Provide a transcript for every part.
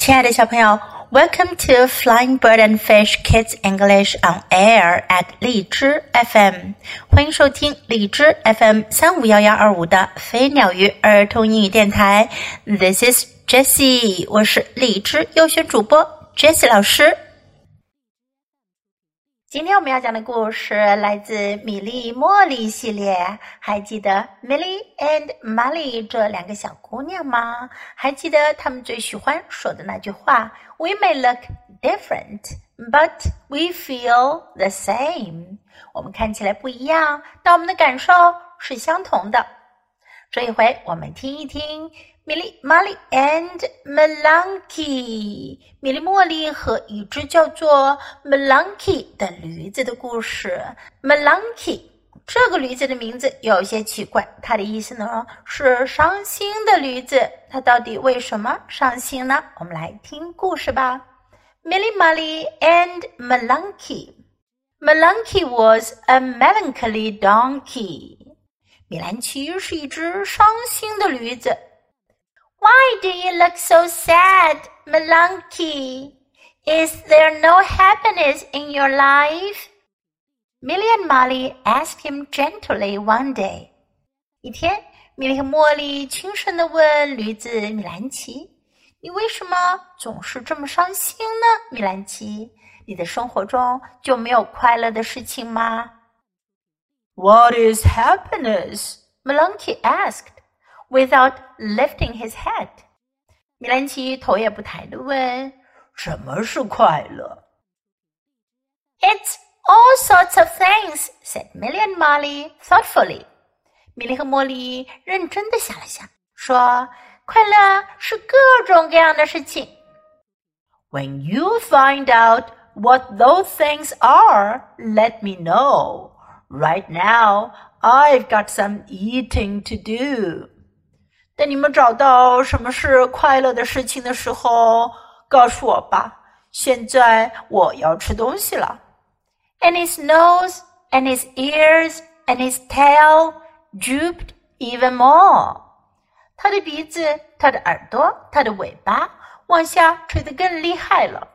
亲爱的小朋友，Welcome to Flying Bird and Fish Kids English on Air at 荔枝 FM，欢迎收听荔枝 FM 三五幺幺二五的飞鸟鱼儿童英语电台。This is Jessie，我是荔枝优选主播 Jessie 老师。今天我们要讲的故事来自米莉茉莉系列，还记得 Millie and Molly 这两个小姑娘吗？还记得她们最喜欢说的那句话？We may look different, but we feel the same。我们看起来不一样，但我们的感受是相同的。这一回我们听一听。米莉、玛丽 and Melanky，米莉茉莉和一只叫做 Melanky 的驴子的故事。Melanky 这个驴子的名字有些奇怪，它的意思呢是伤心的驴子。它到底为什么伤心呢？我们来听故事吧。Millie, Molly and Melanky. Melanky was a melancholy donkey. 米兰奇是一只伤心的驴子。do you look so sad, Melonkey? Is there no happiness in your life? Milly and Molly asked him gently one day. 一天，米莉和茉莉轻声地问驴子米兰奇：“你为什么总是这么伤心呢？米兰奇，你的生活中就没有快乐的事情吗？”“What is happiness?” Melonkey asked, without lifting his head. 米兰奇头也不抬的问：“什么是快乐？”“It's all sorts of things,” said Milly and Molly thoughtfully. 米莉和茉莉认真的想了想，说：“快乐是各种各样的事情。”“When you find out what those things are, let me know. Right now, I've got some eating to do.” 在你们找到什么是快乐的事情的时候，告诉我吧。现在我要吃东西了。And his nose and his ears and his tail drooped even more. 他的鼻子、他的耳朵、他的尾巴往下垂得更厉害了。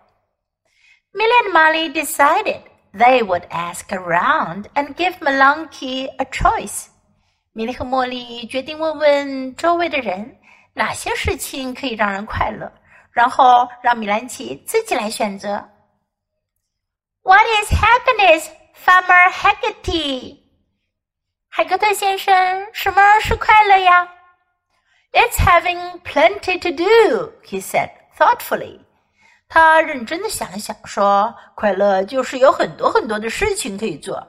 Milly and Molly decided they would ask around and give Melonkey a choice. 米莉和茉莉决定问问周围的人，哪些事情可以让人快乐，然后让米兰奇自己来选择。What is happiness, Farmer Haggerty？海格特先生，什么是快乐呀？It's having plenty to do, he said thoughtfully. 他认真的想了想，说：“快乐就是有很多很多的事情可以做。”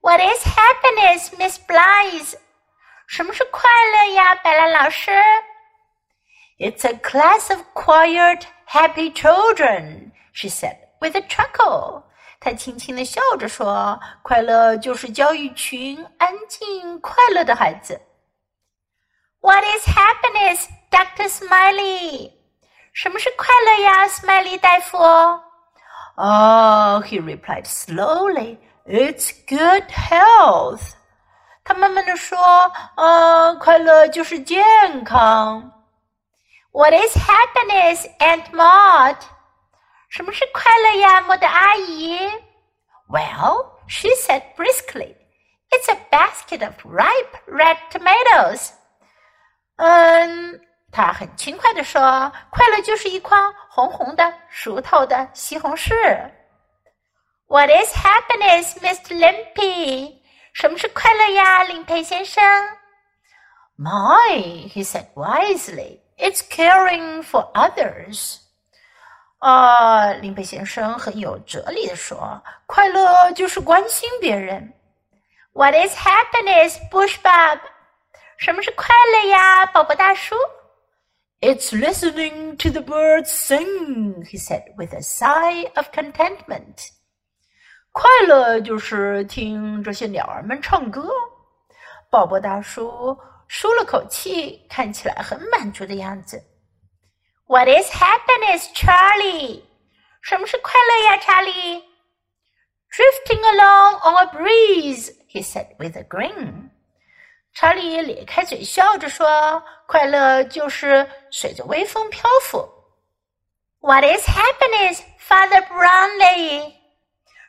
What is happiness, Miss Blythe？什么是快乐呀，白兰老师？It's a class of quiet, happy children, she said with a chuckle. 她轻轻地笑着说：“快乐就是教一群安静、快乐的孩子。” What is happiness, Doctor Smiley？什么是快乐呀，Smiley 大夫？Oh, he replied slowly. It's good health。他慢慢的说：“呃，快乐就是健康。” What is happiness, Aunt Maud？什么是快乐呀，莫德阿姨？Well, she said briskly, "It's a basket of ripe red tomatoes." 嗯，她很轻快地说：“快乐就是一筐红红的、熟透的西红柿。” What is happiness, Mr. Limpy？什么是快乐呀，林佩先生？My, he said wisely, it's caring for others. 啊，林佩先生很有哲理的说：“快乐就是关心别人。” What is happiness, Bush Bob？什么是快乐呀，宝宝大叔？It's listening to the birds sing, he said with a sigh of contentment. 快乐就是听这些鸟儿们唱歌。鲍勃大叔舒了口气，看起来很满足的样子。What is happiness, Charlie？什么是快乐呀，查理？Drifting along on a breeze，he said with a grin。查理咧开嘴笑着说：“快乐就是随着微风漂浮。” What is happiness, Father Brownlee？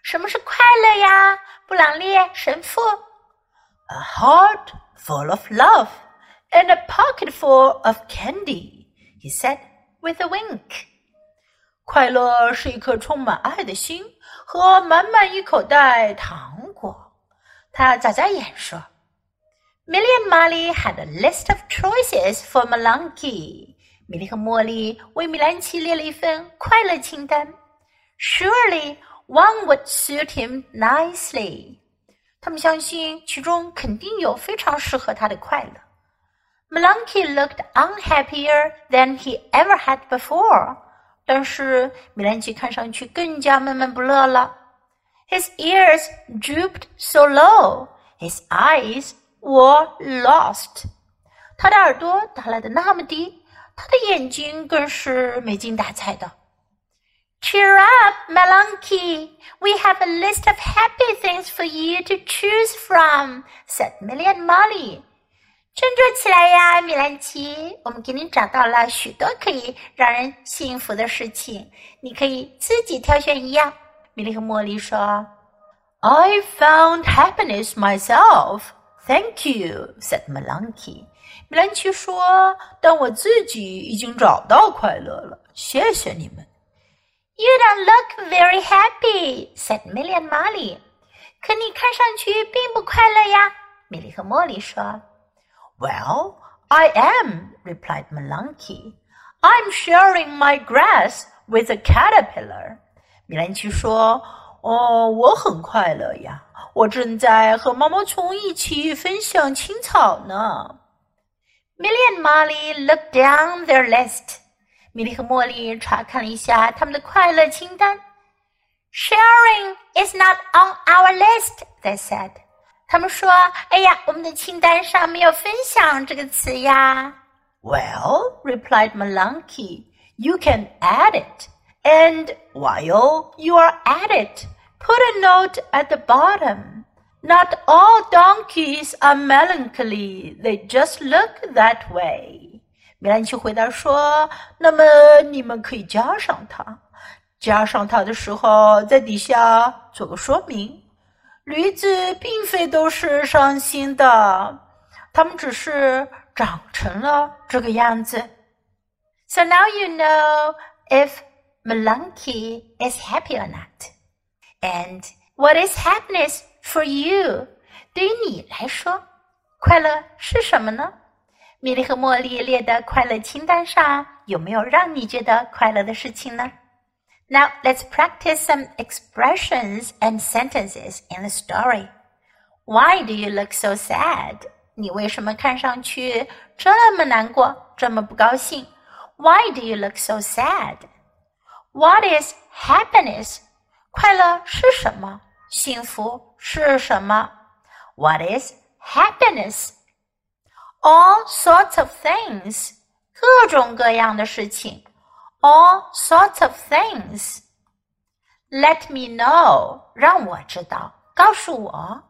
什么是快乐呀？布朗列神父。A heart full of love and a pocket full of candy, he said with a wink. 快乐是一颗充满爱的心和满满一口袋糖果。他眨眨眼说：“Milly and Molly had a list of choices for Melonkey。”米莉和茉莉为米兰奇列了一份快乐清单。Surely one would suit him nicely. nicely。他们相信其中肯定有非常适合他的快乐。Melonkey looked unhappier than he ever had before. before。但是米兰奇看上去更加闷闷不乐了。His ears drooped so low, his eyes were lost。他的耳朵耷拉得那么低，他的眼睛更是没精打采的。Cheer up, Melonkey! We have a list of happy things for you to choose from," said Milly and Molly. 振作起来呀，米兰奇！我们给你找到了许多可以让人幸福的事情，你可以自己挑选一样。米莉和茉莉说：“I found happiness myself. Thank you,” said Melonkey. 米兰奇说：“但我自己已经找到快乐了，谢谢你们。” You don't look very happy," said Milly and Molly. 可你看上去并不快乐呀，米莉和茉莉说。"Well, I am," replied Melonkey. "I'm sharing my grass with a caterpillar." 米兰奇说：“哦，我很快乐呀，我正在和毛毛虫一起分享青草呢。” Milly and Molly looked down their list. 米莉和茉莉查看了一下他们的快乐清单。Sharing is not on our list, they said. 他们说：“哎呀，我们的清单上没有‘分享’这个词呀。” Well, replied Melonkey, you can add it. And while you are at it, put a note at the bottom. Not all donkeys are melancholy. They just look that way. 米兰奇回答说：“那么你们可以加上它，加上它的时候，在底下做个说明。驴子并非都是伤心的，它们只是长成了这个样子。” So now you know if Malanky is happy or not, and what is happiness For you，对于你来说，快乐是什么呢？米莉和茉莉列的快乐清单上有没有让你觉得快乐的事情呢？Now let's practice some expressions and sentences in the story. Why do you look so sad？你为什么看上去这么难过，这么不高兴？Why do you look so sad？What is happiness？快乐是什么？幸福是什么？What is happiness? All sorts of things，各种各样的事情。All sorts of things. Let me know，让我知道，告诉我。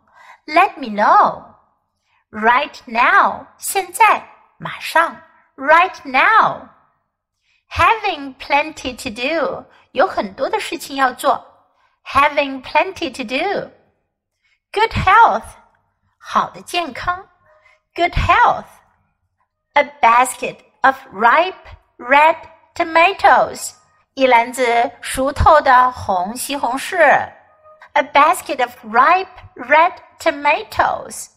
Let me know. Right now，现在，马上。Right now. Having plenty to do，有很多的事情要做。having plenty to do. Good health, 好的健康. Good health. A basket of ripe red tomatoes. 一篮子熟透的红西红柿. A basket of ripe red tomatoes.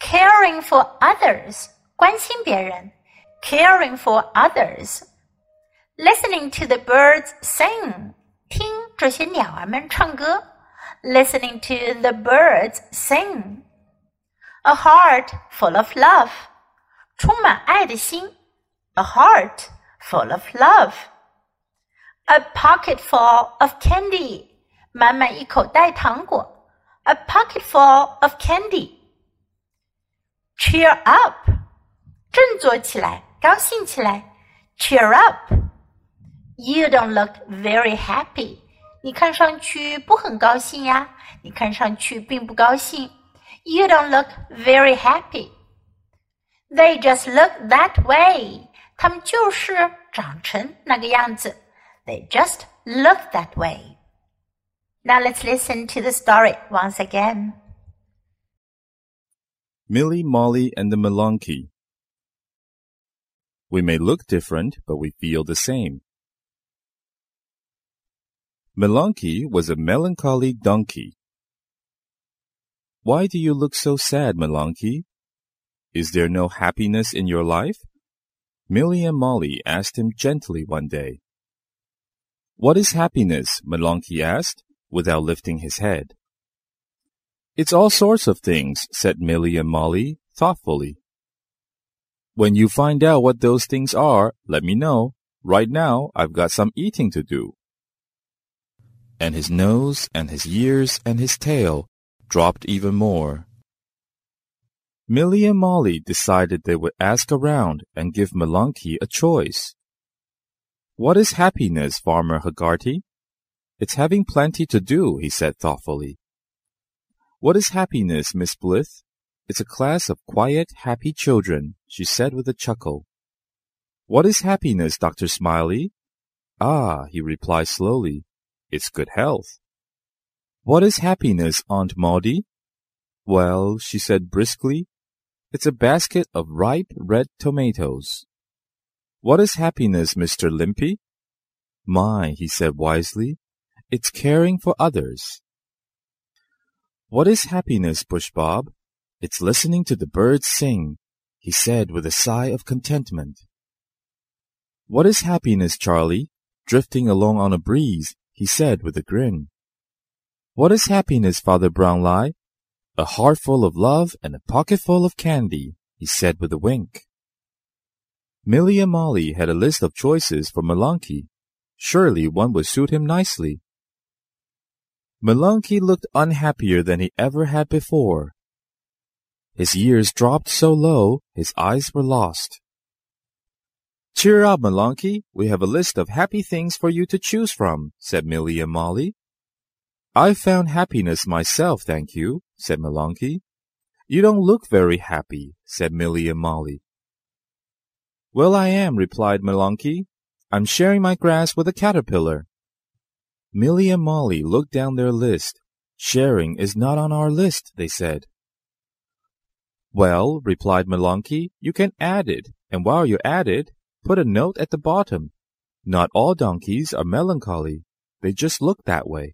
Caring for others. 关心别人. Caring for others. Listening to the birds sing. 听这些鸟儿们唱歌，listening to the birds sing。 A heart full of love，充满爱的心，a heart full of love。A pocket full of candy，满满一口袋糖果，a pocket full of candy。Cheer up，振作起来，高兴起来，cheer up。You don't look very happy. 你看上去不很高兴呀。你看上去并不高兴。 you don't look very happy. They just look that way. 他们就是长成那个样子。They just look that way. Now let's listen to the story once again. Milly, Molly, and the Melonkey. We may look different, but we feel the same. Melonkey was a melancholy donkey why do you look so sad, Melonkey? Is there no happiness in your life? Milly and Molly asked him gently one day. What is happiness? Melonkey asked, without lifting his head. It's all sorts of things, said Milly and Molly thoughtfully. When you find out what those things are, let me know. Right now, I've got some eating to do. And his nose and his ears and his tail dropped even more. Milly and Molly decided they would ask around and give Melonkey a choice. What is happiness, Farmer Haggerty? It's having plenty to do, he said thoughtfully. What is happiness, Miss Blythe? It's a class of quiet, happy children, she said with a chuckle. What is happiness, Dr. Smiley? Ah, he replied slowly. It's good health. What is happiness, Aunt Maudie? Well, she said briskly, it's a basket of ripe red tomatoes. What is happiness, Mr. Limpy? My, he said wisely, it's caring for others. What is happiness, Bush Bob? It's listening to the birds sing, he said with a sigh of contentment. What is happiness, Charlie? Drifting along on a breeze, he said with a grin. What is happiness, Father Brownlie? A heart full of love and a pocket full of candy, he said with a wink. Milly and Molly had a list of choices for Melonkey. Surely one would suit him nicely. Melonkey looked unhappier than he ever had before. His ears dropped so low, his eyes were lost. Cheer up, Melonkey. We have a list of happy things for you to choose from, said Milly and Molly. I've found happiness myself, thank you, said Melonkey. You don't look very happy, said Milly and Molly. Well, I am, replied Melonkey. I'm sharing my grass with a caterpillar. Milly and Molly looked down their list. Sharing is not on our list, they said. Well, replied Melonkey, you can add it, and while you're at it, put a note at the bottom. Not all donkeys are melancholy. They just look that way.